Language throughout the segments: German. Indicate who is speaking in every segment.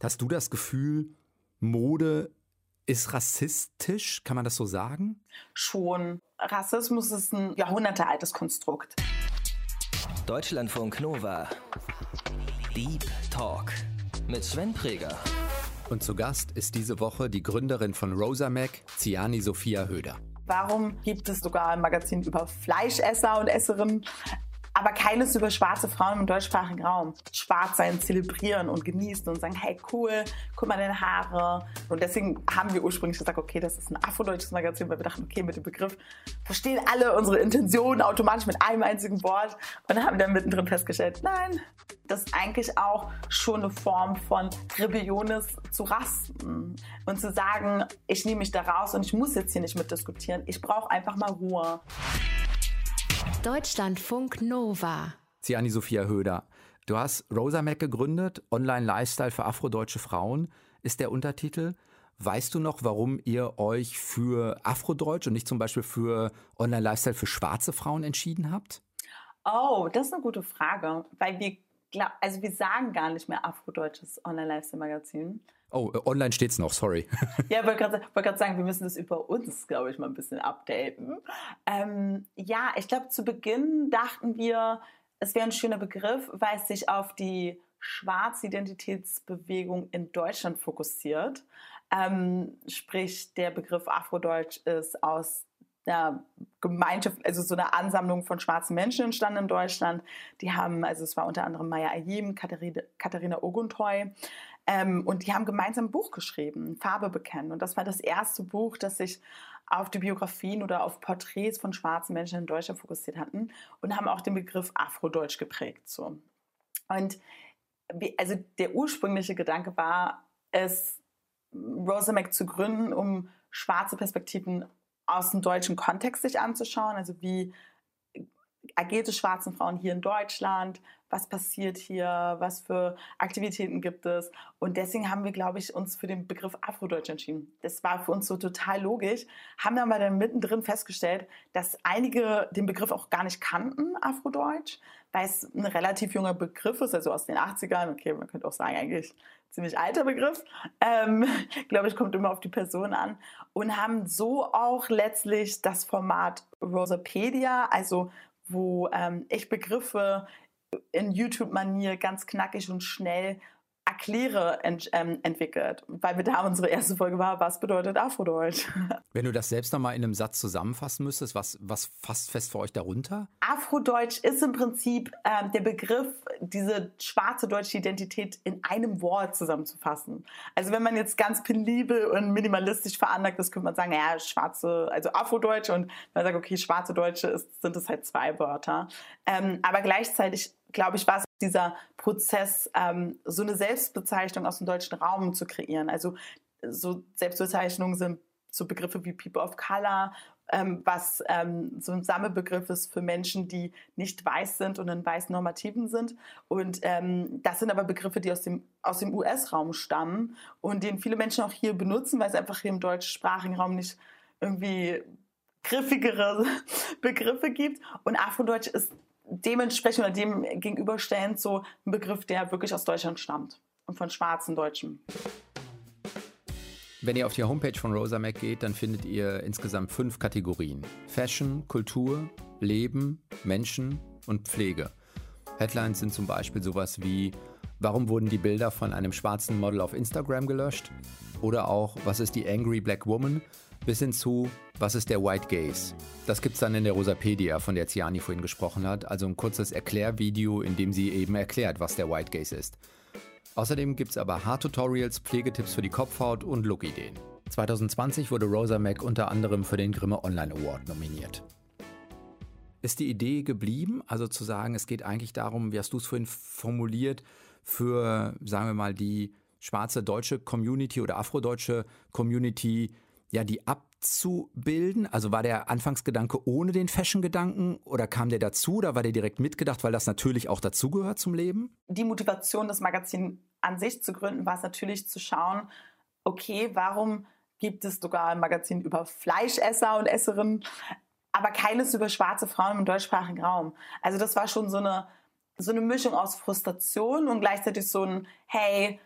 Speaker 1: Hast du das Gefühl, Mode ist rassistisch? Kann man das so sagen?
Speaker 2: Schon. Rassismus ist ein jahrhundertealtes Konstrukt.
Speaker 3: Deutschlandfunk Nova. Deep Talk mit Sven Preger.
Speaker 1: Und zu Gast ist diese Woche die Gründerin von Rosa Mac, Ziani Sophia Höder.
Speaker 2: Warum gibt es sogar ein Magazin über Fleischesser und Esserinnen? Aber keines über schwarze Frauen im deutschsprachigen Raum. Schwarz sein, zelebrieren und genießen und sagen, hey cool, guck mal deine Haare. Und deswegen haben wir ursprünglich gesagt, okay, das ist ein afrodeutsches Magazin, weil wir dachten, okay, mit dem Begriff verstehen alle unsere Intentionen automatisch mit einem einzigen Wort. Und haben dann mittendrin festgestellt, nein, das ist eigentlich auch schon eine Form von Rebellion ist, zu rasten und zu sagen, ich nehme mich da raus und ich muss jetzt hier nicht mitdiskutieren. Ich brauche einfach mal Ruhe.
Speaker 4: Deutschlandfunk Nova.
Speaker 1: Ziani Sophia Höder. Du hast Rosa Mac gegründet, Online-Lifestyle für afrodeutsche Frauen ist der Untertitel. Weißt du noch, warum ihr euch für Afrodeutsch und nicht zum Beispiel für Online-Lifestyle für schwarze Frauen entschieden habt?
Speaker 2: Oh, das ist eine gute Frage, weil wir, also wir sagen gar nicht mehr afrodeutsches Online-Lifestyle-Magazin.
Speaker 1: Oh, äh, online steht es noch, sorry.
Speaker 2: ja, ich wollte gerade sagen, wir müssen das über uns, glaube ich, mal ein bisschen updaten. Ähm, ja, ich glaube, zu Beginn dachten wir, es wäre ein schöner Begriff, weil es sich auf die Schwarzidentitätsbewegung in Deutschland fokussiert. Ähm, sprich, der Begriff Afrodeutsch ist aus einer Gemeinschaft, also so eine Ansammlung von schwarzen Menschen entstanden in Deutschland. Die haben, also es war unter anderem Maya Ayim, Katharina, Katharina Oguntoy, ähm, und die haben gemeinsam ein Buch geschrieben, Farbe bekennen. Und das war das erste Buch, das sich auf die Biografien oder auf Porträts von schwarzen Menschen in Deutschland fokussiert hatten und haben auch den Begriff Afrodeutsch geprägt. So. Und also der ursprüngliche Gedanke war, es Rosa Mac zu gründen, um schwarze Perspektiven aus dem deutschen Kontext sich anzuschauen. Also wie agierte schwarzen Frauen hier in Deutschland, was passiert hier, was für Aktivitäten gibt es. Und deswegen haben wir, glaube ich, uns für den Begriff Afrodeutsch entschieden. Das war für uns so total logisch, haben aber dann mittendrin festgestellt, dass einige den Begriff auch gar nicht kannten, Afrodeutsch, weil es ein relativ junger Begriff ist, also aus den 80ern. Okay, man könnte auch sagen, eigentlich ziemlich alter Begriff. Ähm, glaube ich, kommt immer auf die Person an. Und haben so auch letztlich das Format Rosapedia, also wo ähm, ich Begriffe in YouTube-Manier ganz knackig und schnell erkläre ent, ähm, entwickelt, weil wir da unsere erste Folge war, was bedeutet Afrodeutsch?
Speaker 1: Wenn du das selbst nochmal in einem Satz zusammenfassen müsstest, was, was fasst fest für euch darunter?
Speaker 2: Afrodeutsch ist im Prinzip ähm, der Begriff, diese schwarze deutsche Identität in einem Wort zusammenzufassen. Also wenn man jetzt ganz penibel und minimalistisch veranlagt ist, könnte man sagen, ja, schwarze, also Afrodeutsch und man sagt, okay, schwarze Deutsche ist, sind es halt zwei Wörter. Ähm, aber gleichzeitig glaube ich, war es dieser Prozess, ähm, so eine Selbstbezeichnung aus dem deutschen Raum zu kreieren. Also so Selbstbezeichnungen sind so Begriffe wie People of Color, ähm, was ähm, so ein Sammelbegriff ist für Menschen, die nicht weiß sind und in weißen Normativen sind. Und ähm, das sind aber Begriffe, die aus dem, aus dem US-Raum stammen und den viele Menschen auch hier benutzen, weil es einfach hier im deutschsprachigen Raum nicht irgendwie griffigere Begriffe gibt. Und Afrodeutsch ist dementsprechend oder dem gegenüberstellend so ein Begriff, der wirklich aus Deutschland stammt und von schwarzen Deutschen.
Speaker 1: Wenn ihr auf die Homepage von Rosa Mac geht, dann findet ihr insgesamt fünf Kategorien. Fashion, Kultur, Leben, Menschen und Pflege. Headlines sind zum Beispiel sowas wie Warum wurden die Bilder von einem schwarzen Model auf Instagram gelöscht? Oder auch Was ist die Angry Black Woman? Bis hin zu Was ist der White Gaze? Das gibt es dann in der Rosapedia, von der Ziani vorhin gesprochen hat, also ein kurzes Erklärvideo, in dem sie eben erklärt, was der White Gaze ist. Außerdem gibt es aber Haartutorials, Pflegetipps für die Kopfhaut und Lookideen. 2020 wurde Rosa Mac unter anderem für den Grimme Online Award nominiert. Ist die Idee geblieben, also zu sagen, es geht eigentlich darum, wie hast du es vorhin formuliert, für, sagen wir mal, die schwarze deutsche Community oder afrodeutsche Community ja, die abzubilden? Also war der Anfangsgedanke ohne den Fashion-Gedanken oder kam der dazu oder war der direkt mitgedacht, weil das natürlich auch dazugehört zum Leben?
Speaker 2: Die Motivation, das Magazin an sich zu gründen, war es natürlich zu schauen, okay, warum gibt es sogar ein Magazin über Fleischesser und Esserinnen, aber keines über schwarze Frauen im deutschsprachigen Raum. Also das war schon so eine, so eine Mischung aus Frustration und gleichzeitig so ein, hey,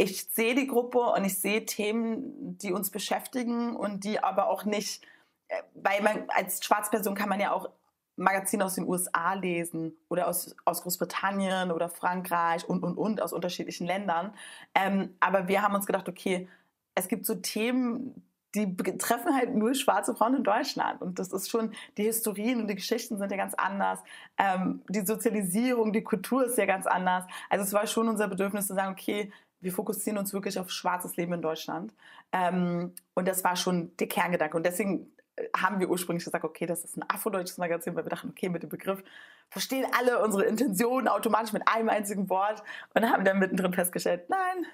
Speaker 2: ich sehe die Gruppe und ich sehe Themen, die uns beschäftigen und die aber auch nicht, äh, weil man als Schwarzperson kann man ja auch Magazine aus den USA lesen oder aus, aus Großbritannien oder Frankreich und, und, und, aus unterschiedlichen Ländern. Ähm, aber wir haben uns gedacht, okay, es gibt so Themen, die betreffen halt nur schwarze Frauen in Deutschland. Und das ist schon, die Historien und die Geschichten sind ja ganz anders. Ähm, die Sozialisierung, die Kultur ist ja ganz anders. Also es war schon unser Bedürfnis zu sagen, okay, wir fokussieren uns wirklich auf schwarzes Leben in Deutschland. Ähm, und das war schon der Kerngedanke. Und deswegen haben wir ursprünglich gesagt, okay, das ist ein afrodeutsches Magazin, weil wir dachten, okay, mit dem Begriff verstehen alle unsere Intentionen automatisch mit einem einzigen Wort und haben dann mittendrin festgestellt, nein,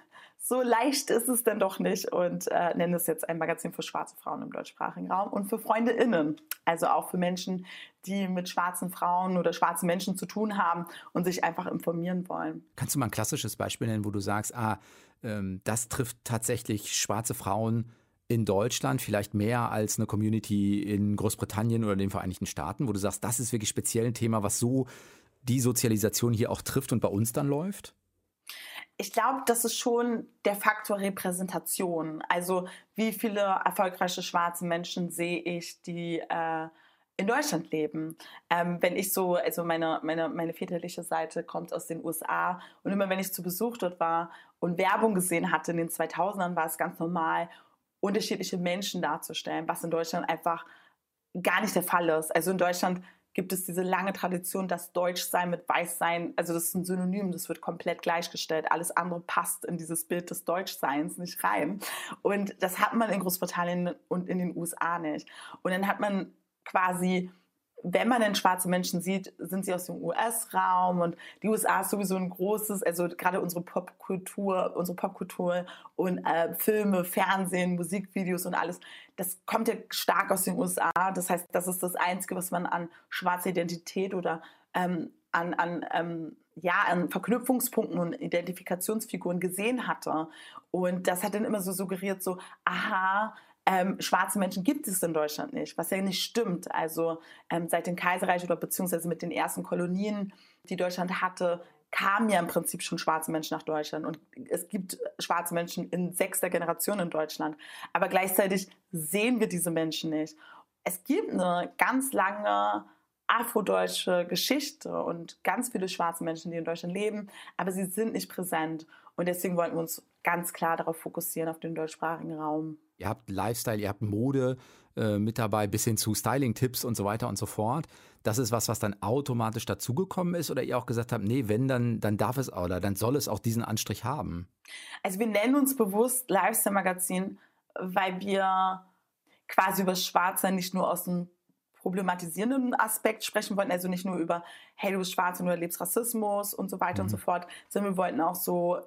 Speaker 2: so leicht ist es denn doch nicht und äh, nennen es jetzt ein Magazin für schwarze Frauen im deutschsprachigen Raum und für FreundInnen, also auch für Menschen, die mit schwarzen Frauen oder schwarzen Menschen zu tun haben und sich einfach informieren wollen.
Speaker 1: Kannst du mal ein klassisches Beispiel nennen, wo du sagst, ah, ähm, das trifft tatsächlich schwarze Frauen in Deutschland vielleicht mehr als eine Community in Großbritannien oder den Vereinigten Staaten, wo du sagst, das ist wirklich speziell ein Thema, was so die Sozialisation hier auch trifft und bei uns dann läuft?
Speaker 2: Ich glaube, das ist schon der Faktor Repräsentation. Also wie viele erfolgreiche schwarze Menschen sehe ich, die äh, in Deutschland leben. Ähm, wenn ich so, also meine, meine, meine väterliche Seite kommt aus den USA und immer wenn ich zu Besuch dort war und Werbung gesehen hatte in den 2000ern, war es ganz normal unterschiedliche Menschen darzustellen, was in Deutschland einfach gar nicht der Fall ist. Also in Deutschland gibt es diese lange Tradition, dass Deutschsein mit Weißsein, also das ist ein Synonym, das wird komplett gleichgestellt. Alles andere passt in dieses Bild des Deutschseins nicht rein. Und das hat man in Großbritannien und in den USA nicht. Und dann hat man quasi wenn man denn schwarze Menschen sieht, sind sie aus dem US-Raum und die USA ist sowieso ein großes, also gerade unsere Popkultur, unsere Popkultur und äh, Filme, Fernsehen, Musikvideos und alles, das kommt ja stark aus den USA. Das heißt, das ist das Einzige, was man an schwarzer Identität oder ähm, an, an ähm, ja, an Verknüpfungspunkten und Identifikationsfiguren gesehen hatte. Und das hat dann immer so suggeriert, so, aha, ähm, schwarze Menschen gibt es in Deutschland nicht, was ja nicht stimmt. Also ähm, seit dem Kaiserreich oder beziehungsweise mit den ersten Kolonien, die Deutschland hatte, kamen ja im Prinzip schon schwarze Menschen nach Deutschland. Und es gibt schwarze Menschen in sechster Generation in Deutschland. Aber gleichzeitig sehen wir diese Menschen nicht. Es gibt eine ganz lange afrodeutsche Geschichte und ganz viele schwarze Menschen, die in Deutschland leben, aber sie sind nicht präsent. Und deswegen wollten wir uns ganz klar darauf fokussieren, auf den deutschsprachigen Raum.
Speaker 1: Ihr habt Lifestyle, ihr habt Mode äh, mit dabei, bis hin zu Styling-Tipps und so weiter und so fort. Das ist was, was dann automatisch dazugekommen ist oder ihr auch gesagt habt, nee, wenn, dann, dann darf es oder dann soll es auch diesen Anstrich haben?
Speaker 2: Also wir nennen uns bewusst Lifestyle-Magazin, weil wir quasi über Schwarze nicht nur aus dem problematisierenden Aspekt sprechen wollten, also nicht nur über, hey, du bist schwarz und du erlebst Rassismus und so weiter mhm. und so fort, sondern wir wollten auch so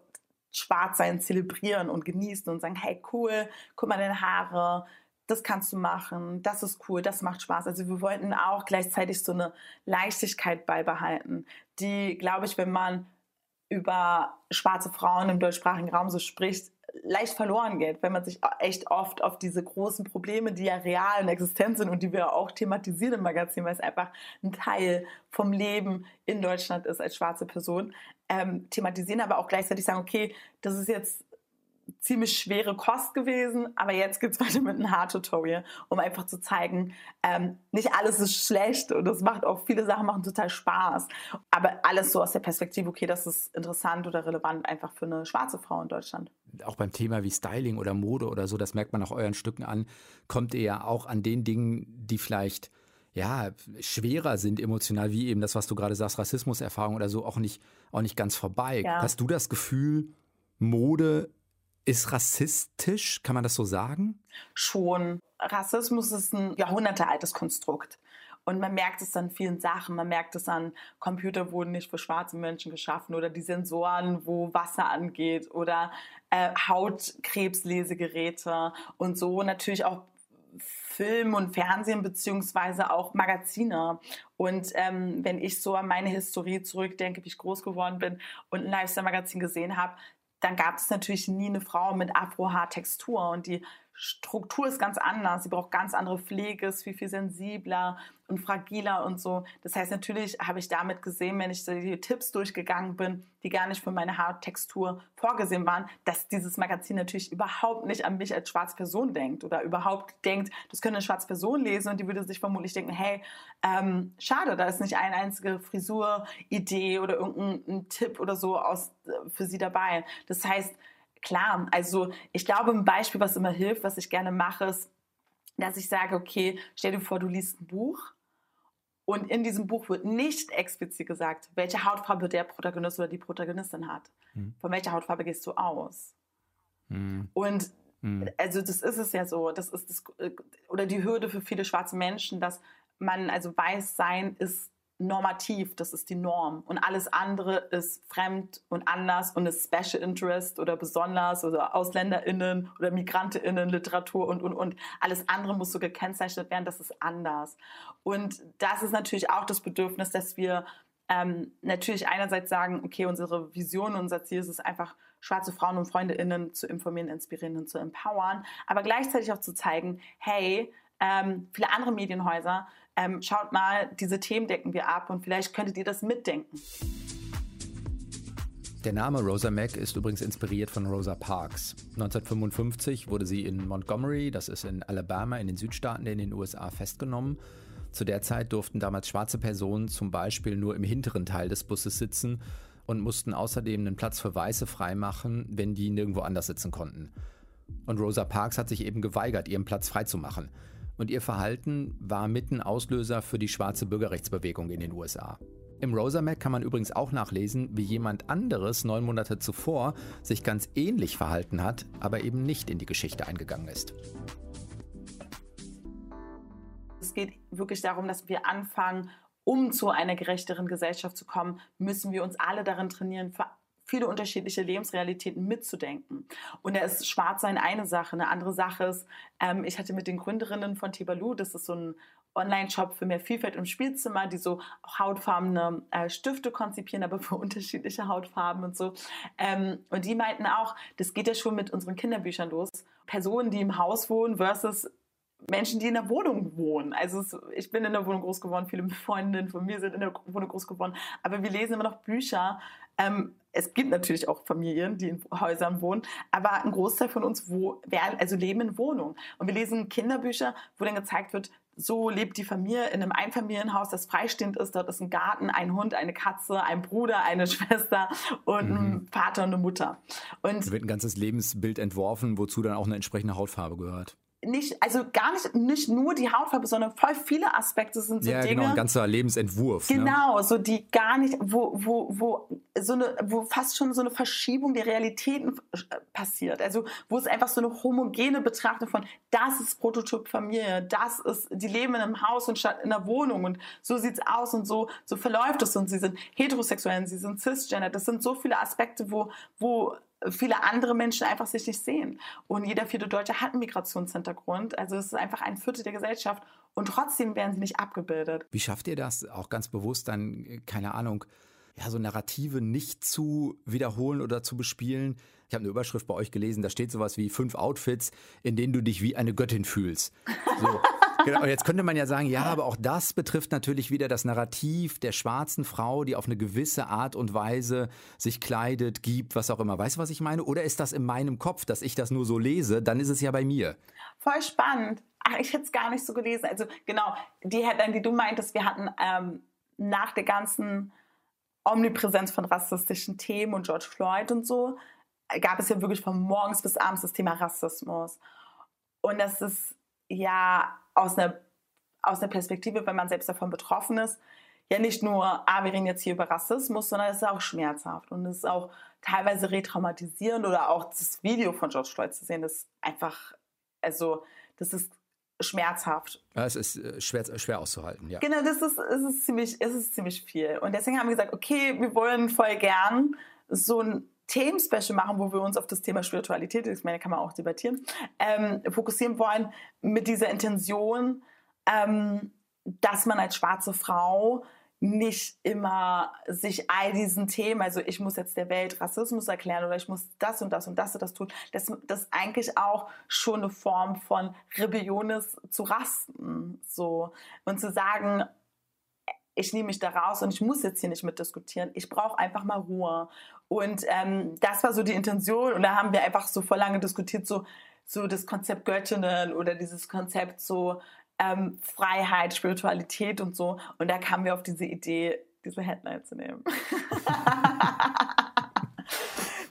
Speaker 2: Schwarzsein zelebrieren und genießen und sagen, hey cool, guck mal deine Haare, das kannst du machen, das ist cool, das macht Spaß. Also wir wollten auch gleichzeitig so eine Leichtigkeit beibehalten, die, glaube ich, wenn man über schwarze Frauen im deutschsprachigen Raum so spricht, leicht verloren geht, wenn man sich echt oft auf diese großen Probleme, die ja real in Existenz sind und die wir auch thematisieren im Magazin, weil es einfach ein Teil vom Leben in Deutschland ist als schwarze Person, ähm, thematisieren, aber auch gleichzeitig sagen, okay, das ist jetzt ziemlich schwere Kost gewesen, aber jetzt geht es weiter mit einem Hard-Tutorial, um einfach zu zeigen, ähm, nicht alles ist schlecht und es macht auch, viele Sachen machen total Spaß, aber alles so aus der Perspektive, okay, das ist interessant oder relevant einfach für eine schwarze Frau in Deutschland.
Speaker 1: Auch beim Thema wie Styling oder Mode oder so, das merkt man auch euren Stücken an, kommt ihr ja auch an den Dingen, die vielleicht ja, schwerer sind emotional, wie eben das, was du gerade sagst, Rassismuserfahrung oder so, auch nicht, auch nicht ganz vorbei. Ja. Hast du das Gefühl, Mode ist rassistisch, kann man das so sagen?
Speaker 2: Schon. Rassismus ist ein jahrhundertealtes Konstrukt. Und man merkt es an vielen Sachen. Man merkt es an, Computer wurden nicht für schwarze Menschen geschaffen oder die Sensoren, wo Wasser angeht oder äh, Hautkrebslesegeräte und so natürlich auch Film und Fernsehen beziehungsweise auch Magazine. Und ähm, wenn ich so an meine Historie zurückdenke, wie ich groß geworden bin und ein Lifestyle-Magazin gesehen habe, dann gab es natürlich nie eine Frau mit Afro-Haar-Textur. Und die Struktur ist ganz anders. Sie braucht ganz andere Pflege, ist viel, viel sensibler und fragiler und so. Das heißt, natürlich habe ich damit gesehen, wenn ich die Tipps durchgegangen bin, die gar nicht für meine Haartextur vorgesehen waren, dass dieses Magazin natürlich überhaupt nicht an mich als schwarze Person denkt oder überhaupt denkt, das könnte eine schwarze Person lesen und die würde sich vermutlich denken, hey, ähm, schade, da ist nicht eine einzige Frisuridee oder irgendein Tipp oder so aus, äh, für sie dabei. Das heißt, klar, also ich glaube, ein Beispiel, was immer hilft, was ich gerne mache, ist, dass ich sage, okay, stell dir vor, du liest ein Buch und in diesem Buch wird nicht explizit gesagt, welche Hautfarbe der Protagonist oder die Protagonistin hat. Mhm. Von welcher Hautfarbe gehst du aus? Mhm. Und mhm. also das ist es ja so, das ist das, äh, oder die Hürde für viele schwarze Menschen, dass man, also weiß sein ist normativ, das ist die Norm. Und alles andere ist fremd und anders und ist Special Interest oder besonders oder AusländerInnen oder MigrantInnen, Literatur und, und, und. Alles andere muss so gekennzeichnet werden, das ist anders. Und das ist natürlich auch das Bedürfnis, dass wir ähm, natürlich einerseits sagen, okay, unsere Vision, unser Ziel ist es einfach, schwarze Frauen und FreundInnen zu informieren, inspirieren und zu empowern, aber gleichzeitig auch zu zeigen, hey, ähm, viele andere Medienhäuser ähm, schaut mal, diese Themen decken wir ab und vielleicht könntet ihr das mitdenken.
Speaker 1: Der Name Rosa Mack ist übrigens inspiriert von Rosa Parks. 1955 wurde sie in Montgomery, das ist in Alabama in den Südstaaten in den USA, festgenommen. Zu der Zeit durften damals schwarze Personen zum Beispiel nur im hinteren Teil des Busses sitzen und mussten außerdem einen Platz für Weiße freimachen, wenn die nirgendwo anders sitzen konnten. Und Rosa Parks hat sich eben geweigert, ihren Platz freizumachen und ihr Verhalten war mitten Auslöser für die schwarze Bürgerrechtsbewegung in den USA. Im Rosamac kann man übrigens auch nachlesen, wie jemand anderes neun Monate zuvor sich ganz ähnlich verhalten hat, aber eben nicht in die Geschichte eingegangen ist.
Speaker 2: Es geht wirklich darum, dass wir anfangen, um zu einer gerechteren Gesellschaft zu kommen, müssen wir uns alle darin trainieren, viele unterschiedliche Lebensrealitäten mitzudenken. Und da ist Schwarzsein eine Sache. Eine andere Sache ist, ähm, ich hatte mit den Gründerinnen von Tibalu, das ist so ein Online-Shop für mehr Vielfalt im Spielzimmer, die so hautfarbene äh, Stifte konzipieren, aber für unterschiedliche Hautfarben und so. Ähm, und die meinten auch, das geht ja schon mit unseren Kinderbüchern los. Personen, die im Haus wohnen versus Menschen, die in der Wohnung wohnen. Also es, ich bin in der Wohnung groß geworden, viele Freundinnen von mir sind in der Wohnung groß geworden, aber wir lesen immer noch Bücher. Ähm, es gibt natürlich auch Familien, die in Häusern wohnen, aber ein Großteil von uns wo, also leben in Wohnungen. Und wir lesen Kinderbücher, wo dann gezeigt wird, so lebt die Familie in einem Einfamilienhaus, das freistehend ist. Dort ist ein Garten, ein Hund, eine Katze, ein Bruder, eine Schwester und mhm. ein Vater und eine Mutter. Und
Speaker 1: da wird ein ganzes Lebensbild entworfen, wozu dann auch eine entsprechende Hautfarbe gehört
Speaker 2: nicht, also gar nicht, nicht nur die Hautfarbe, sondern voll viele Aspekte sind so
Speaker 1: ja,
Speaker 2: Dinge.
Speaker 1: Genau, ein ganzer Lebensentwurf.
Speaker 2: Ne? Genau, ne? so die gar nicht, wo, wo, wo, so eine, wo fast schon so eine Verschiebung der Realitäten äh, passiert. Also, wo es einfach so eine homogene Betrachtung von, das ist Prototyp Familie, das ist, die leben in einem Haus und statt in einer Wohnung und so sieht's aus und so, so verläuft es und sie sind heterosexuell, sie sind cisgender. Das sind so viele Aspekte, wo, wo viele andere Menschen einfach sich nicht sehen. Und jeder vierte Deutsche hat einen Migrationshintergrund. Also es ist einfach ein Viertel der Gesellschaft. Und trotzdem werden sie nicht abgebildet.
Speaker 1: Wie schafft ihr das auch ganz bewusst dann, keine Ahnung, ja, so Narrative nicht zu wiederholen oder zu bespielen? Ich habe eine Überschrift bei euch gelesen, da steht sowas wie fünf Outfits, in denen du dich wie eine Göttin fühlst. So. Genau, jetzt könnte man ja sagen, ja, aber auch das betrifft natürlich wieder das Narrativ der schwarzen Frau, die auf eine gewisse Art und Weise sich kleidet, gibt, was auch immer. Weißt du, was ich meine? Oder ist das in meinem Kopf, dass ich das nur so lese? Dann ist es ja bei mir.
Speaker 2: Voll spannend. Ach, ich hätte es gar nicht so gelesen. Also genau, die Headline, die du meintest, wir hatten ähm, nach der ganzen Omnipräsenz von rassistischen Themen und George Floyd und so, gab es ja wirklich von morgens bis abends das Thema Rassismus. Und das ist ja aus einer, aus einer Perspektive, wenn man selbst davon betroffen ist, ja nicht nur, ah, wir reden jetzt hier über Rassismus, sondern es ist auch schmerzhaft und es ist auch teilweise retraumatisierend oder auch das Video von George Floyd zu sehen, das ist einfach, also das ist schmerzhaft.
Speaker 1: Ja, es ist äh, schwer, schwer auszuhalten, ja.
Speaker 2: Genau, das ist, es ist, ziemlich, es ist ziemlich viel. Und deswegen haben wir gesagt, okay, wir wollen voll gern so ein Themen-Special machen, wo wir uns auf das Thema Spiritualität, ich meine, kann man auch debattieren, ähm, fokussieren wollen mit dieser Intention, ähm, dass man als schwarze Frau nicht immer sich all diesen Themen, also ich muss jetzt der Welt Rassismus erklären oder ich muss das und das und das und das tun, dass das eigentlich auch schon eine Form von Rebellion ist, zu rasten. So. Und zu sagen, ich nehme mich da raus und ich muss jetzt hier nicht mitdiskutieren. Ich brauche einfach mal Ruhe. Und ähm, das war so die Intention. Und da haben wir einfach so vor lange diskutiert, so, so das Konzept Göttinnen oder dieses Konzept so ähm, Freiheit, Spiritualität und so. Und da kamen wir auf diese Idee, diese Headline zu nehmen.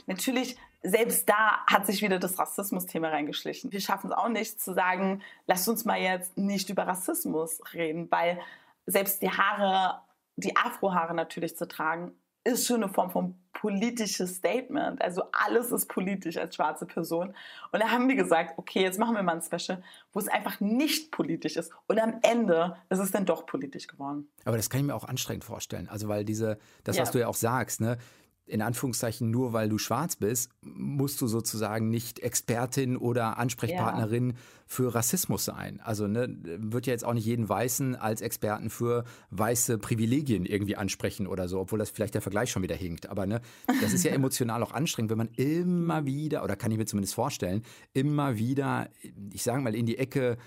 Speaker 2: Natürlich, selbst da hat sich wieder das Rassismus-Thema reingeschlichen. Wir schaffen es auch nicht zu sagen, lasst uns mal jetzt nicht über Rassismus reden, weil selbst die Haare, die Afrohaare natürlich zu tragen, ist schon eine Form von politisches Statement. Also alles ist politisch als schwarze Person. Und da haben wir gesagt, okay, jetzt machen wir mal ein Special, wo es einfach nicht politisch ist. Und am Ende ist es dann doch politisch geworden.
Speaker 1: Aber das kann ich mir auch anstrengend vorstellen. Also weil diese, das, ja. was du ja auch sagst, ne, in Anführungszeichen nur weil du schwarz bist, musst du sozusagen nicht Expertin oder Ansprechpartnerin ja. für Rassismus sein. Also ne, wird ja jetzt auch nicht jeden Weißen als Experten für weiße Privilegien irgendwie ansprechen oder so, obwohl das vielleicht der Vergleich schon wieder hinkt. Aber ne, das ist ja emotional auch anstrengend, wenn man immer wieder, oder kann ich mir zumindest vorstellen, immer wieder, ich sage mal, in die Ecke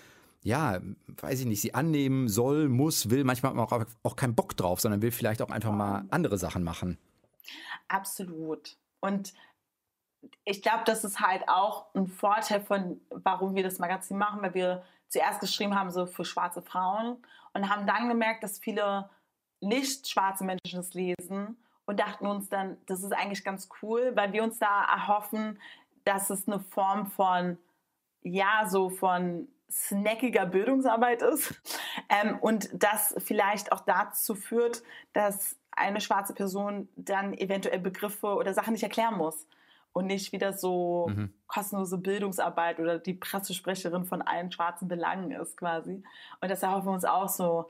Speaker 1: ja, weiß ich nicht, sie annehmen soll, muss, will. Manchmal hat man auch, auch keinen Bock drauf, sondern will vielleicht auch einfach mal andere Sachen machen.
Speaker 2: Absolut. Und ich glaube, das ist halt auch ein Vorteil von, warum wir das Magazin machen, weil wir zuerst geschrieben haben, so für schwarze Frauen und haben dann gemerkt, dass viele nicht schwarze Menschen das lesen und dachten uns dann, das ist eigentlich ganz cool, weil wir uns da erhoffen, dass es eine Form von, ja, so von snackiger Bildungsarbeit ist ähm, und das vielleicht auch dazu führt, dass eine schwarze Person dann eventuell Begriffe oder Sachen nicht erklären muss und nicht wieder so mhm. kostenlose Bildungsarbeit oder die Pressesprecherin von allen schwarzen Belangen ist quasi. Und das erhoffen wir uns auch so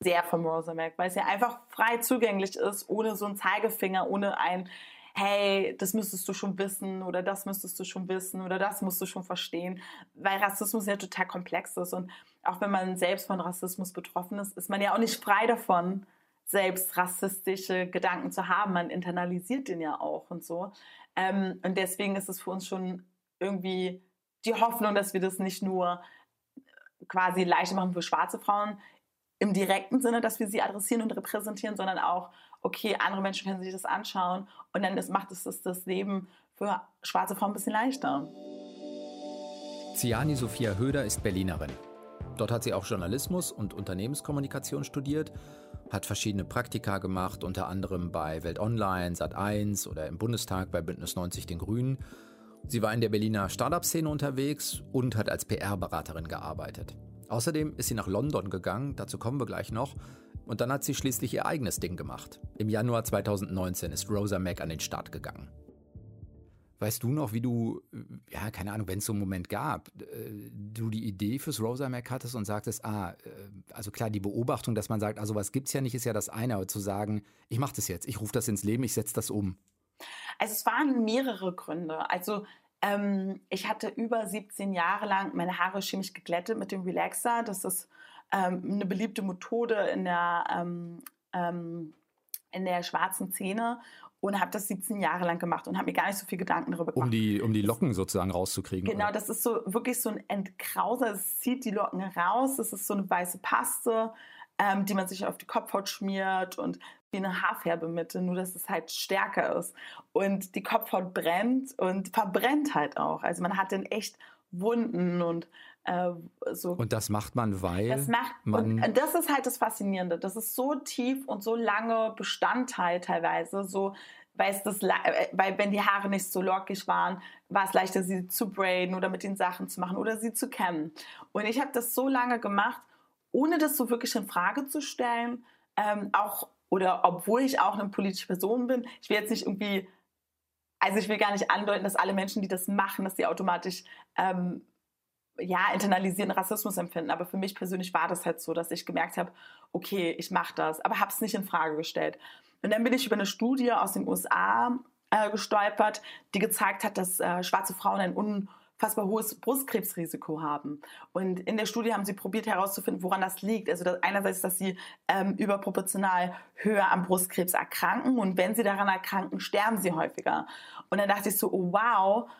Speaker 2: sehr von Rosa Mac, weil es ja einfach frei zugänglich ist, ohne so einen Zeigefinger, ohne ein hey, das müsstest du schon wissen oder das müsstest du schon wissen oder das musst du schon verstehen, weil Rassismus ja total komplex ist und auch wenn man selbst von Rassismus betroffen ist, ist man ja auch nicht frei davon, selbst rassistische Gedanken zu haben. Man internalisiert den ja auch und so. Ähm, und deswegen ist es für uns schon irgendwie die Hoffnung, dass wir das nicht nur quasi leichter machen für schwarze Frauen im direkten Sinne, dass wir sie adressieren und repräsentieren, sondern auch, okay, andere Menschen können sich das anschauen und dann ist, macht es das, das Leben für schwarze Frauen ein bisschen leichter.
Speaker 1: Ziani Sophia Höder ist Berlinerin. Dort hat sie auch Journalismus und Unternehmenskommunikation studiert hat verschiedene Praktika gemacht, unter anderem bei Welt Online, Sat1 oder im Bundestag bei Bündnis 90 Den Grünen. Sie war in der Berliner Startup-Szene unterwegs und hat als PR-Beraterin gearbeitet. Außerdem ist sie nach London gegangen, dazu kommen wir gleich noch, und dann hat sie schließlich ihr eigenes Ding gemacht. Im Januar 2019 ist Rosa Mac an den Start gegangen. Weißt du noch, wie du, ja, keine Ahnung, wenn es so einen Moment gab, äh, du die Idee fürs Rosa Mac hattest und sagtest, ah, äh, also klar, die Beobachtung, dass man sagt, also was gibt es ja nicht, ist ja das eine, aber zu sagen, ich mache das jetzt, ich rufe das ins Leben, ich setze das um.
Speaker 2: Also es waren mehrere Gründe. Also ähm, ich hatte über 17 Jahre lang meine Haare chemisch geglättet mit dem Relaxer. Das ist ähm, eine beliebte Methode in der ähm, ähm in der schwarzen Zähne und habe das 17 Jahre lang gemacht und habe mir gar nicht so viel Gedanken darüber gemacht.
Speaker 1: Um die, um die Locken sozusagen rauszukriegen.
Speaker 2: Genau, oder? das ist so wirklich so ein Entkrauser, es zieht die Locken raus, das ist so eine weiße Paste, ähm, die man sich auf die Kopfhaut schmiert und wie eine Haarfärbemitte, nur dass es halt stärker ist. Und die Kopfhaut brennt und verbrennt halt auch. Also man hat dann echt Wunden und äh, so.
Speaker 1: Und das macht man, weil
Speaker 2: das macht, man und das ist halt das Faszinierende. Das ist so tief und so lange Bestandteil teilweise, so weil, es das, äh, weil wenn die Haare nicht so lockig waren, war es leichter, sie zu braiden oder mit den Sachen zu machen oder sie zu kämmen. Und ich habe das so lange gemacht, ohne das so wirklich in Frage zu stellen, ähm, auch oder obwohl ich auch eine politische Person bin. Ich will jetzt nicht irgendwie also ich will gar nicht andeuten, dass alle Menschen, die das machen, dass sie automatisch ähm, ja, internalisierten Rassismus empfinden. Aber für mich persönlich war das halt so, dass ich gemerkt habe, okay, ich mache das, aber habe es nicht in Frage gestellt. Und dann bin ich über eine Studie aus den USA äh, gestolpert, die gezeigt hat, dass äh, schwarze Frauen ein unfassbar hohes Brustkrebsrisiko haben. Und in der Studie haben sie probiert herauszufinden, woran das liegt. Also dass einerseits, dass sie ähm, überproportional höher am Brustkrebs erkranken und wenn sie daran erkranken, sterben sie häufiger. Und dann dachte ich so, oh, wow,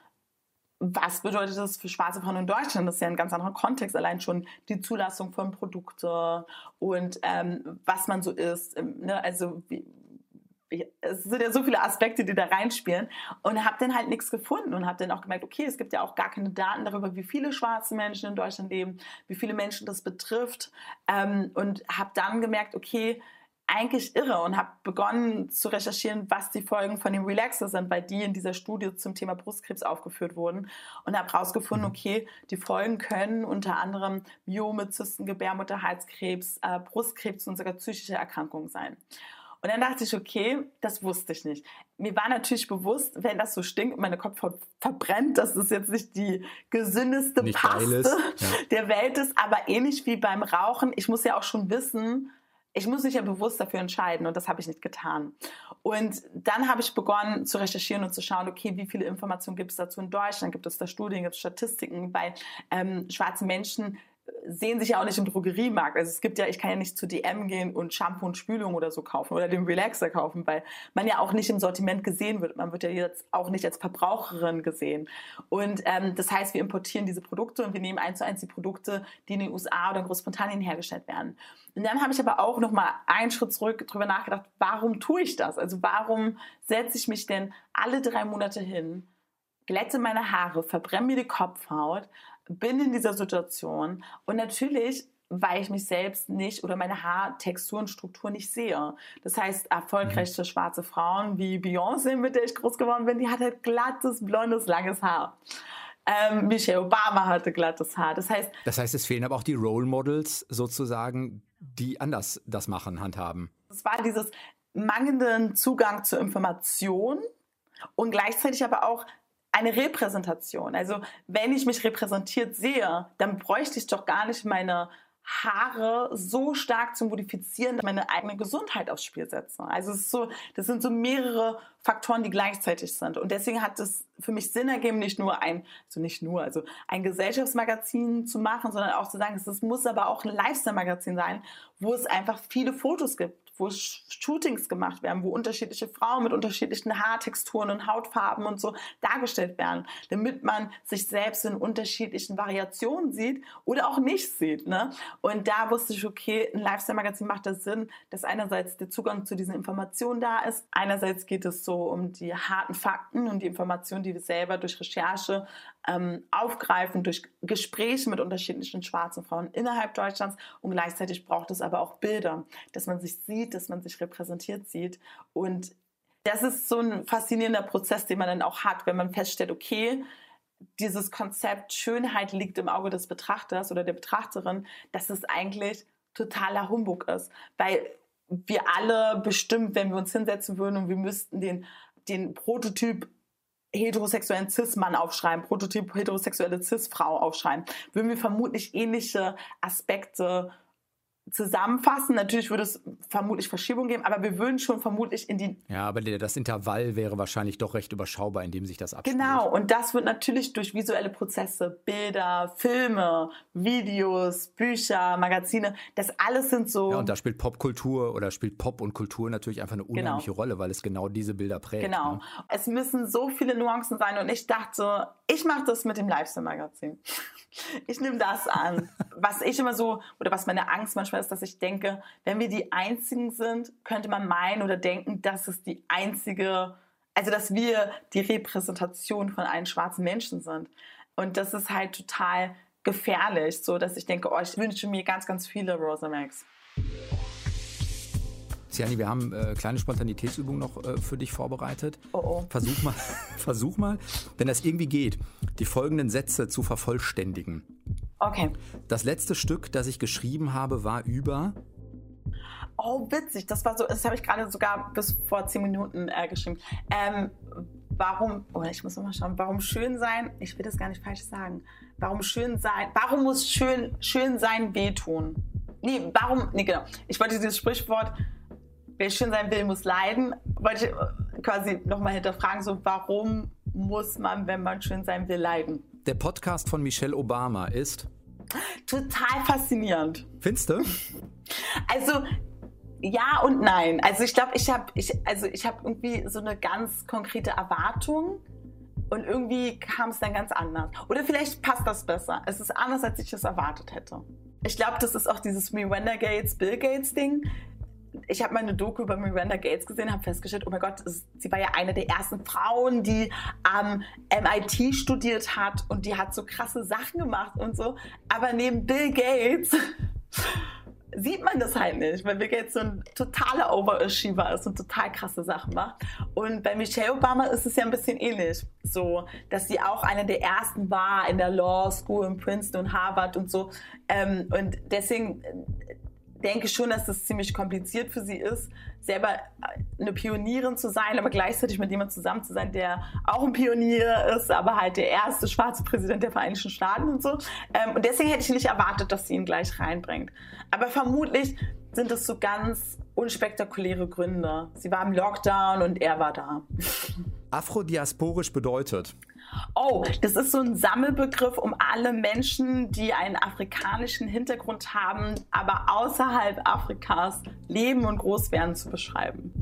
Speaker 2: was bedeutet das für schwarze Frauen in Deutschland? Das ist ja ein ganz anderer Kontext, allein schon die Zulassung von Produkten und ähm, was man so isst. Ähm, ne? Also es sind ja so viele Aspekte, die da reinspielen und habe dann halt nichts gefunden und habe dann auch gemerkt, okay, es gibt ja auch gar keine Daten darüber, wie viele schwarze Menschen in Deutschland leben, wie viele Menschen das betrifft ähm, und habe dann gemerkt, okay, eigentlich irre und habe begonnen zu recherchieren, was die Folgen von dem Relaxer sind, weil die in dieser Studie zum Thema Brustkrebs aufgeführt wurden und habe herausgefunden, mhm. okay, die Folgen können unter anderem Myome, Zysten, Gebärmutterhalskrebs, äh, Brustkrebs und sogar psychische Erkrankungen sein. Und dann dachte ich, okay, das wusste ich nicht. Mir war natürlich bewusst, wenn das so stinkt und meine Kopfhaut verbrennt, dass das jetzt nicht die gesündeste nicht Paste ja. der Welt ist, aber ähnlich wie beim Rauchen, ich muss ja auch schon wissen, ich muss mich ja bewusst dafür entscheiden und das habe ich nicht getan. Und dann habe ich begonnen zu recherchieren und zu schauen, okay, wie viele Informationen gibt es dazu in Deutschland? Gibt es da Studien, gibt es Statistiken, weil ähm, schwarze Menschen sehen sich ja auch nicht im Drogeriemarkt. Also es gibt ja, ich kann ja nicht zu DM gehen und Shampoo und Spülung oder so kaufen oder den Relaxer kaufen, weil man ja auch nicht im Sortiment gesehen wird. Man wird ja jetzt auch nicht als Verbraucherin gesehen. Und ähm, das heißt, wir importieren diese Produkte und wir nehmen eins zu eins die Produkte, die in den USA oder in Großbritannien hergestellt werden. Und dann habe ich aber auch noch mal einen Schritt zurück drüber nachgedacht, warum tue ich das? Also warum setze ich mich denn alle drei Monate hin, glätte meine Haare, verbrenne mir die Kopfhaut, bin in dieser Situation und natürlich weil ich mich selbst nicht oder meine Haartextur und Struktur nicht sehe. Das heißt, erfolgreiche mhm. schwarze Frauen wie Beyoncé, mit der ich groß geworden bin, die hatte glattes, blondes, langes Haar. Ähm, Michelle Obama hatte glattes Haar. Das heißt,
Speaker 1: das heißt, es fehlen aber auch die Role Models sozusagen, die anders das machen, handhaben.
Speaker 2: Es war dieses mangelnden Zugang zur Information und gleichzeitig aber auch eine Repräsentation. Also wenn ich mich repräsentiert sehe, dann bräuchte ich doch gar nicht meine Haare so stark zu modifizieren, dass meine eigene Gesundheit aufs Spiel setze. Also es ist so, das sind so mehrere Faktoren, die gleichzeitig sind. Und deswegen hat es für mich Sinn ergeben, nicht nur ein, also nicht nur, also ein Gesellschaftsmagazin zu machen, sondern auch zu sagen, es muss aber auch ein Lifestyle-Magazin sein, wo es einfach viele Fotos gibt wo Shootings gemacht werden, wo unterschiedliche Frauen mit unterschiedlichen Haartexturen und Hautfarben und so dargestellt werden, damit man sich selbst in unterschiedlichen Variationen sieht oder auch nicht sieht. Ne? Und da wusste ich, okay, ein Lifestyle-Magazin macht das Sinn, dass einerseits der Zugang zu diesen Informationen da ist, einerseits geht es so um die harten Fakten und die Informationen, die wir selber durch Recherche ähm, aufgreifen durch Gespräche mit unterschiedlichen schwarzen Frauen innerhalb Deutschlands. Und gleichzeitig braucht es aber auch Bilder, dass man sich sieht, dass man sich repräsentiert sieht. Und das ist so ein faszinierender Prozess, den man dann auch hat, wenn man feststellt, okay, dieses Konzept Schönheit liegt im Auge des Betrachters oder der Betrachterin, dass es eigentlich totaler Humbug ist, weil wir alle bestimmt, wenn wir uns hinsetzen würden und wir müssten den, den Prototyp heterosexuellen Cis-Mann aufschreiben, Prototyp heterosexuelle Cis-Frau aufschreiben, würden wir vermutlich ähnliche Aspekte zusammenfassen. Natürlich würde es vermutlich Verschiebung geben, aber wir würden schon vermutlich in die.
Speaker 1: Ja, aber das Intervall wäre wahrscheinlich doch recht überschaubar, in dem sich das abspielt.
Speaker 2: Genau, und das wird natürlich durch visuelle Prozesse, Bilder, Filme, Videos, Bücher, Magazine, das alles sind so.
Speaker 1: Ja, und da spielt Popkultur oder spielt Pop und Kultur natürlich einfach eine genau. unheimliche genau. Rolle, weil es genau diese Bilder prägt.
Speaker 2: Genau.
Speaker 1: Ne?
Speaker 2: Es müssen so viele Nuancen sein und ich dachte, ich mache das mit dem Lifestyle-Magazin. Ich nehme das an. Was ich immer so, oder was meine Angst manchmal ist, dass ich denke, wenn wir die Einzigen sind, könnte man meinen oder denken, dass es die einzige, also dass wir die Repräsentation von allen schwarzen Menschen sind. Und das ist halt total gefährlich, so dass ich denke, oh, ich wünsche mir ganz, ganz viele Rosa Max.
Speaker 1: Siani, wir haben äh, kleine Spontanitätsübungen noch äh, für dich vorbereitet.
Speaker 2: Oh oh.
Speaker 1: Versuch mal, versuch mal, wenn das irgendwie geht, die folgenden Sätze zu vervollständigen.
Speaker 2: Okay.
Speaker 1: Das letzte Stück, das ich geschrieben habe, war über.
Speaker 2: Oh, witzig. Das war so, das habe ich gerade sogar bis vor zehn Minuten äh, geschrieben. Ähm, warum, oh, ich muss mal schauen, warum schön sein, ich will das gar nicht falsch sagen. Warum schön sein, warum muss schön, schön sein wehtun? Nee, warum, nee, genau. Ich wollte dieses Sprichwort, wer schön sein will, muss leiden. Wollte ich quasi nochmal hinterfragen, so warum muss man, wenn man schön sein will, leiden?
Speaker 1: Der Podcast von Michelle Obama ist
Speaker 2: total faszinierend.
Speaker 1: Findest du?
Speaker 2: Also ja und nein. Also ich glaube, ich habe ich, also ich habe irgendwie so eine ganz konkrete Erwartung und irgendwie kam es dann ganz anders. Oder vielleicht passt das besser. Es ist anders, als ich es erwartet hätte. Ich glaube, das ist auch dieses Miranda Gates, Bill Gates Ding. Ich habe mal eine Doku über Miranda Gates gesehen, habe festgestellt, oh mein Gott, sie war ja eine der ersten Frauen, die am MIT studiert hat und die hat so krasse Sachen gemacht und so. Aber neben Bill Gates sieht man das halt nicht, weil Bill Gates so ein totaler Overachiever ist und total krasse Sachen macht. Und bei Michelle Obama ist es ja ein bisschen ähnlich, so, dass sie auch eine der ersten war in der Law School in Princeton und Harvard und so. Ähm, und deswegen denke schon, dass das ziemlich kompliziert für sie ist, selber eine Pionierin zu sein, aber gleichzeitig mit jemandem zusammen zu sein, der auch ein Pionier ist, aber halt der erste schwarze Präsident der Vereinigten Staaten und so. Ähm, und deswegen hätte ich nicht erwartet, dass sie ihn gleich reinbringt. Aber vermutlich sind es so ganz unspektakuläre Gründe. Sie war im Lockdown und er war da.
Speaker 1: Afrodiasporisch bedeutet,
Speaker 2: Oh, das ist so ein Sammelbegriff, um alle Menschen, die einen afrikanischen Hintergrund haben, aber außerhalb Afrikas leben und groß werden, zu beschreiben.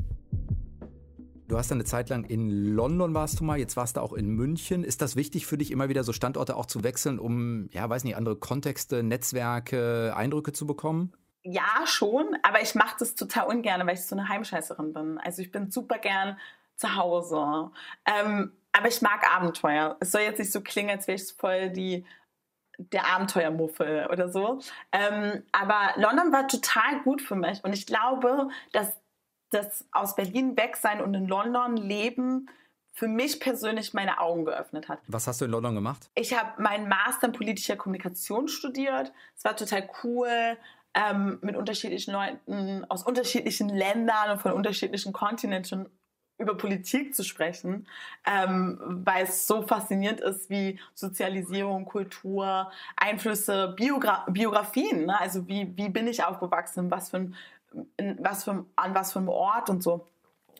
Speaker 1: Du hast eine Zeit lang in London warst du mal, jetzt warst du auch in München. Ist das wichtig für dich, immer wieder so Standorte auch zu wechseln, um, ja, weiß nicht, andere Kontexte, Netzwerke, Eindrücke zu bekommen?
Speaker 2: Ja, schon, aber ich mache das total ungern, weil ich so eine Heimscheißerin bin. Also ich bin super gern zu Hause. Ähm, aber ich mag Abenteuer. Es soll jetzt nicht so klingen, als wäre ich voll die der Abenteuermuffel oder so. Ähm, aber London war total gut für mich und ich glaube, dass das aus Berlin weg sein und in London leben für mich persönlich meine Augen geöffnet hat.
Speaker 1: Was hast du in London gemacht?
Speaker 2: Ich habe meinen Master in politischer Kommunikation studiert. Es war total cool. Ähm, mit unterschiedlichen Leuten aus unterschiedlichen Ländern und von unterschiedlichen Kontinenten über Politik zu sprechen, ähm, weil es so faszinierend ist, wie Sozialisierung, Kultur, Einflüsse, Biogra Biografien, ne? also wie, wie bin ich aufgewachsen, was für ein, in, was für, an was für einem Ort und so.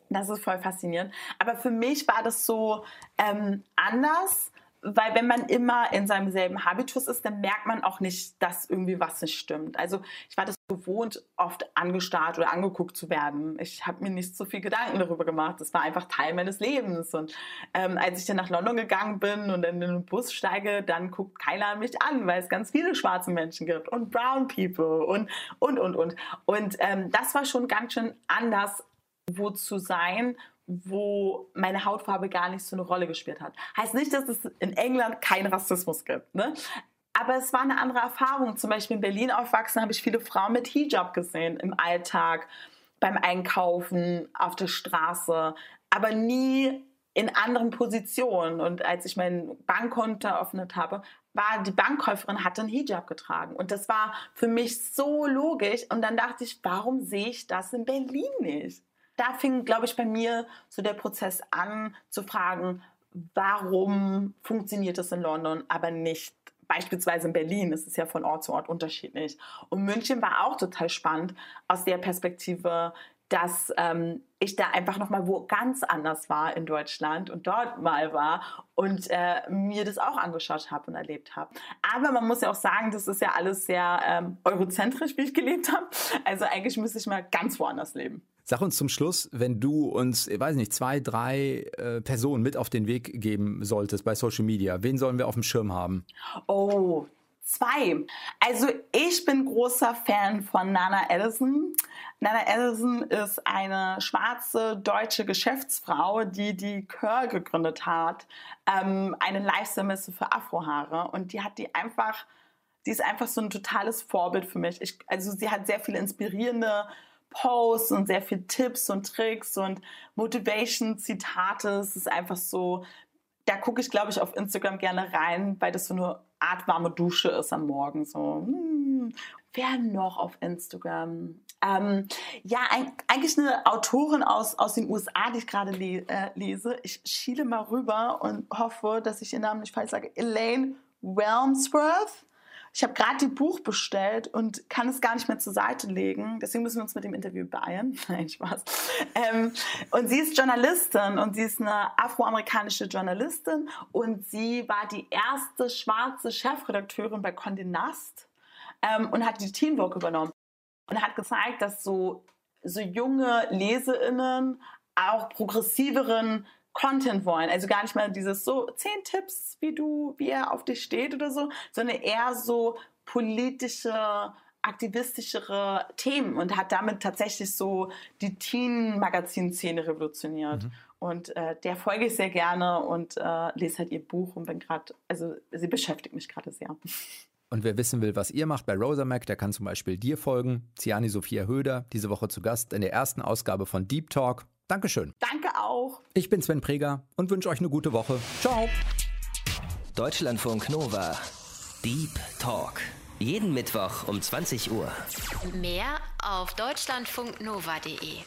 Speaker 2: Das ist voll faszinierend. Aber für mich war das so ähm, anders, weil wenn man immer in seinem selben Habitus ist, dann merkt man auch nicht, dass irgendwie was nicht stimmt. Also ich war das gewohnt, oft angestarrt oder angeguckt zu werden. Ich habe mir nicht so viel Gedanken darüber gemacht. Das war einfach Teil meines Lebens. Und ähm, als ich dann nach London gegangen bin und in den Bus steige, dann guckt keiner mich an, weil es ganz viele schwarze Menschen gibt und Brown People und und und und. Und ähm, das war schon ganz schön anders, wo zu sein wo meine Hautfarbe gar nicht so eine Rolle gespielt hat. Heißt nicht, dass es in England keinen Rassismus gibt. Ne? Aber es war eine andere Erfahrung. Zum Beispiel in Berlin aufwachsen habe ich viele Frauen mit Hijab gesehen im Alltag, beim Einkaufen, auf der Straße, aber nie in anderen Positionen. Und als ich mein Bankkonto eröffnet habe, war die Bankkäuferin hatte einen Hijab getragen. Und das war für mich so logisch. Und dann dachte ich, warum sehe ich das in Berlin nicht? Da fing, glaube ich, bei mir so der Prozess an, zu fragen, warum funktioniert das in London, aber nicht beispielsweise in Berlin. Es ist ja von Ort zu Ort unterschiedlich. Und München war auch total spannend aus der Perspektive, dass ähm, ich da einfach nochmal wo ganz anders war in Deutschland und dort mal war und äh, mir das auch angeschaut habe und erlebt habe. Aber man muss ja auch sagen, das ist ja alles sehr ähm, eurozentrisch, wie ich gelebt habe. Also eigentlich müsste ich mal ganz woanders leben.
Speaker 1: Sag uns zum Schluss, wenn du uns, ich weiß nicht, zwei, drei äh, Personen mit auf den Weg geben solltest bei Social Media, wen sollen wir auf dem Schirm haben?
Speaker 2: Oh, zwei. Also ich bin großer Fan von Nana Edison. Nana Edison ist eine schwarze deutsche Geschäftsfrau, die die Curl gegründet hat, ähm, eine Lifestyle-Messe für Afrohaare. Und die hat die einfach, die ist einfach so ein totales Vorbild für mich. Ich, also sie hat sehr viele inspirierende Posts und sehr viele Tipps und Tricks und Motivation-Zitate. Es ist einfach so, da gucke ich, glaube ich, auf Instagram gerne rein, weil das so eine Art warme Dusche ist am Morgen. So, hm, wer noch auf Instagram? Ähm, ja, ein, eigentlich eine Autorin aus, aus den USA, die ich gerade le äh, lese. Ich schiele mal rüber und hoffe, dass ich ihren Namen nicht falsch sage. Elaine Welmsworth ich habe gerade die Buch bestellt und kann es gar nicht mehr zur Seite legen. Deswegen müssen wir uns mit dem Interview beeilen. Nein, Spaß. Ähm, und sie ist Journalistin und sie ist eine afroamerikanische Journalistin und sie war die erste schwarze Chefredakteurin bei Condé Nast ähm, und hat die Vogue übernommen und hat gezeigt, dass so, so junge LeserInnen auch progressiveren Content wollen. Also gar nicht mal dieses so zehn Tipps, wie du, wie er auf dich steht oder so, sondern eher so politische, aktivistischere Themen und hat damit tatsächlich so die Teen-Magazin-Szene revolutioniert. Mhm. Und äh, der folge ich sehr gerne und äh, lese halt ihr Buch und bin gerade, also sie beschäftigt mich gerade sehr.
Speaker 1: Und wer wissen will, was ihr macht bei Rosamac, der kann zum Beispiel dir folgen. Ciani Sophia Höder, diese Woche zu Gast in der ersten Ausgabe von Deep Talk. Dankeschön.
Speaker 2: Danke auch.
Speaker 1: Ich bin Sven Preger und wünsche euch eine gute Woche. Ciao.
Speaker 3: Deutschlandfunk Nova. Deep Talk. Jeden Mittwoch um 20 Uhr.
Speaker 4: Mehr auf deutschlandfunknova.de.